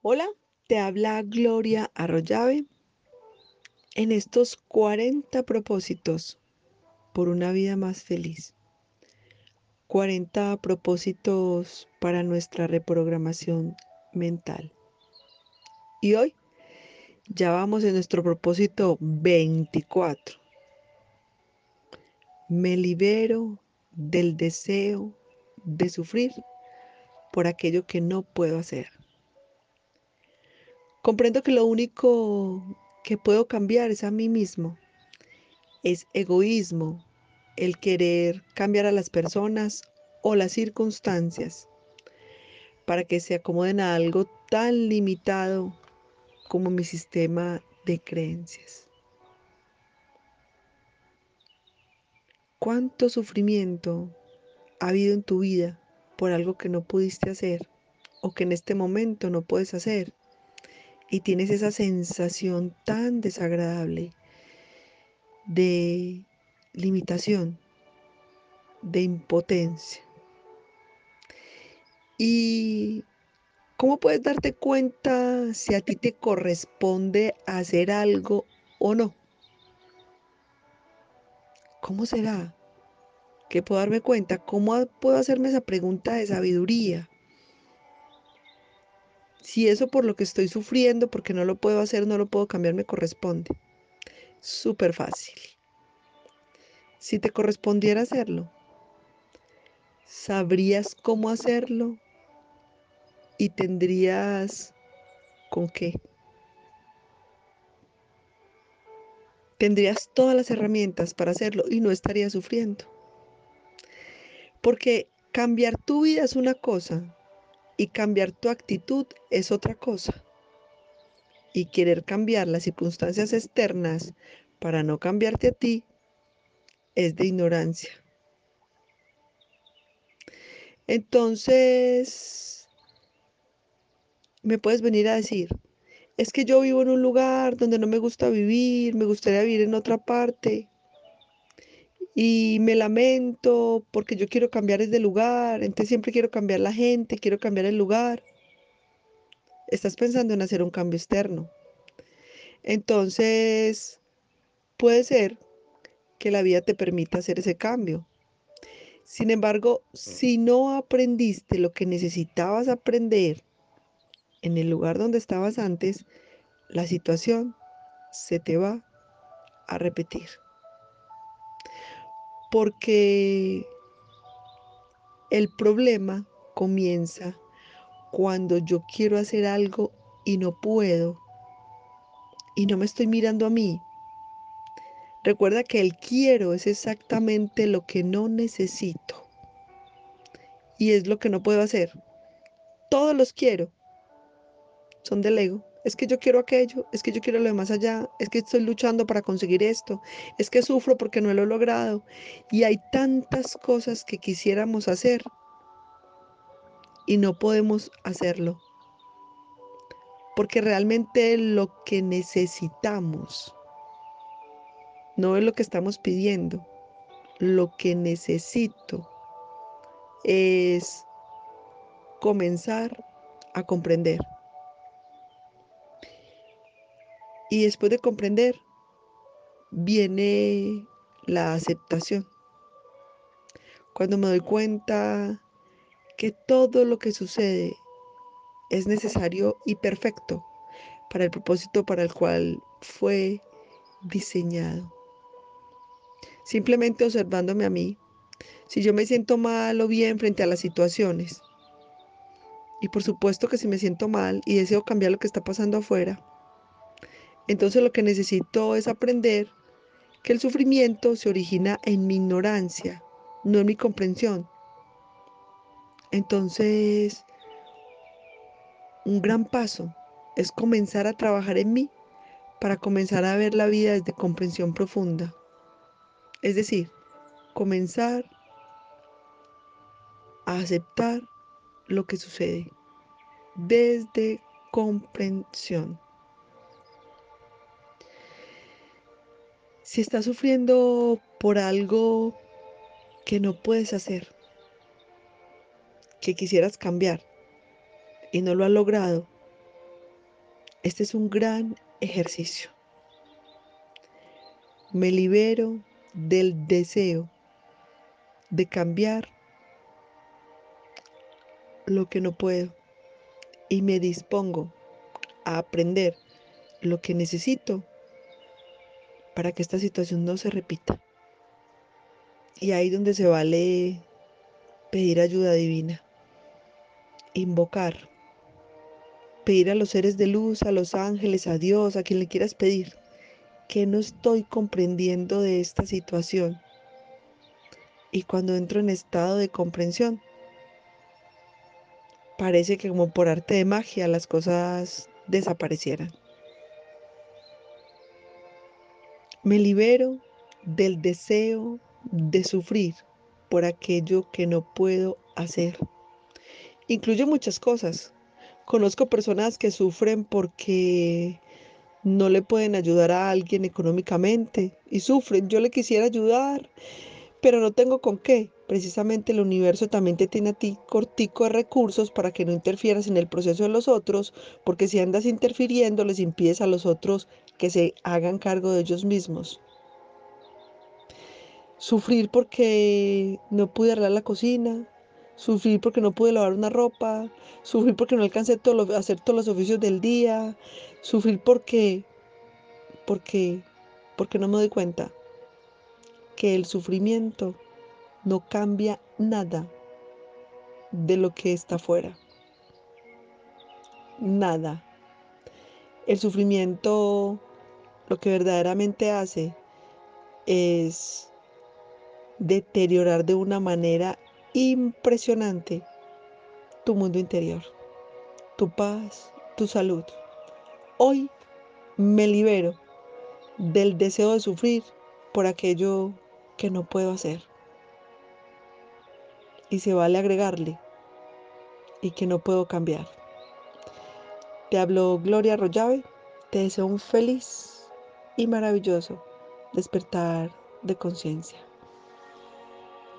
Hola, te habla Gloria Arroyave en estos 40 propósitos por una vida más feliz. 40 propósitos para nuestra reprogramación mental. Y hoy ya vamos en nuestro propósito 24. Me libero del deseo de sufrir por aquello que no puedo hacer. Comprendo que lo único que puedo cambiar es a mí mismo. Es egoísmo el querer cambiar a las personas o las circunstancias para que se acomoden a algo tan limitado como mi sistema de creencias. ¿Cuánto sufrimiento ha habido en tu vida por algo que no pudiste hacer o que en este momento no puedes hacer? Y tienes esa sensación tan desagradable de limitación, de impotencia. ¿Y cómo puedes darte cuenta si a ti te corresponde hacer algo o no? ¿Cómo será que puedo darme cuenta? ¿Cómo puedo hacerme esa pregunta de sabiduría? Si eso por lo que estoy sufriendo, porque no lo puedo hacer, no lo puedo cambiar, me corresponde. Súper fácil. Si te correspondiera hacerlo, ¿sabrías cómo hacerlo? ¿Y tendrías con qué? Tendrías todas las herramientas para hacerlo y no estarías sufriendo. Porque cambiar tu vida es una cosa, y cambiar tu actitud es otra cosa. Y querer cambiar las circunstancias externas para no cambiarte a ti es de ignorancia. Entonces, me puedes venir a decir, es que yo vivo en un lugar donde no me gusta vivir, me gustaría vivir en otra parte y me lamento porque yo quiero cambiar de lugar, entonces siempre quiero cambiar la gente, quiero cambiar el lugar. Estás pensando en hacer un cambio externo. Entonces, puede ser que la vida te permita hacer ese cambio. Sin embargo, si no aprendiste lo que necesitabas aprender en el lugar donde estabas antes, la situación se te va a repetir porque el problema comienza cuando yo quiero hacer algo y no puedo y no me estoy mirando a mí. Recuerda que el quiero es exactamente lo que no necesito y es lo que no puedo hacer. Todos los quiero. Son del ego es que yo quiero aquello, es que yo quiero lo de más allá, es que estoy luchando para conseguir esto, es que sufro porque no lo he logrado. Y hay tantas cosas que quisiéramos hacer y no podemos hacerlo. Porque realmente lo que necesitamos no es lo que estamos pidiendo. Lo que necesito es comenzar a comprender. Y después de comprender, viene la aceptación. Cuando me doy cuenta que todo lo que sucede es necesario y perfecto para el propósito para el cual fue diseñado. Simplemente observándome a mí, si yo me siento mal o bien frente a las situaciones, y por supuesto que si me siento mal y deseo cambiar lo que está pasando afuera, entonces lo que necesito es aprender que el sufrimiento se origina en mi ignorancia, no en mi comprensión. Entonces, un gran paso es comenzar a trabajar en mí para comenzar a ver la vida desde comprensión profunda. Es decir, comenzar a aceptar lo que sucede desde comprensión. Si estás sufriendo por algo que no puedes hacer, que quisieras cambiar y no lo has logrado, Este es un gran ejercicio. Me libero del deseo de cambiar lo que no puedo y me dispongo a aprender lo que necesito para que esta situación no se repita. Y ahí donde se vale pedir ayuda divina, invocar, pedir a los seres de luz, a los ángeles, a Dios, a quien le quieras pedir, que no estoy comprendiendo de esta situación. Y cuando entro en estado de comprensión, parece que como por arte de magia las cosas desaparecieran. Me libero del deseo de sufrir por aquello que no puedo hacer. Incluye muchas cosas. Conozco personas que sufren porque no le pueden ayudar a alguien económicamente y sufren. Yo le quisiera ayudar, pero no tengo con qué. Precisamente el universo también te tiene a ti cortico de recursos para que no interfieras en el proceso de los otros, porque si andas interfiriendo les impides a los otros que se hagan cargo de ellos mismos. Sufrir porque no pude arreglar la cocina, sufrir porque no pude lavar una ropa, sufrir porque no alcancé a hacer todos los oficios del día, sufrir porque, porque, porque no me doy cuenta que el sufrimiento no cambia nada de lo que está afuera. Nada. El sufrimiento lo que verdaderamente hace es deteriorar de una manera impresionante tu mundo interior, tu paz, tu salud. Hoy me libero del deseo de sufrir por aquello que no puedo hacer. Y se vale agregarle y que no puedo cambiar. Te hablo Gloria Rollave, te deseo un feliz y maravilloso despertar de conciencia.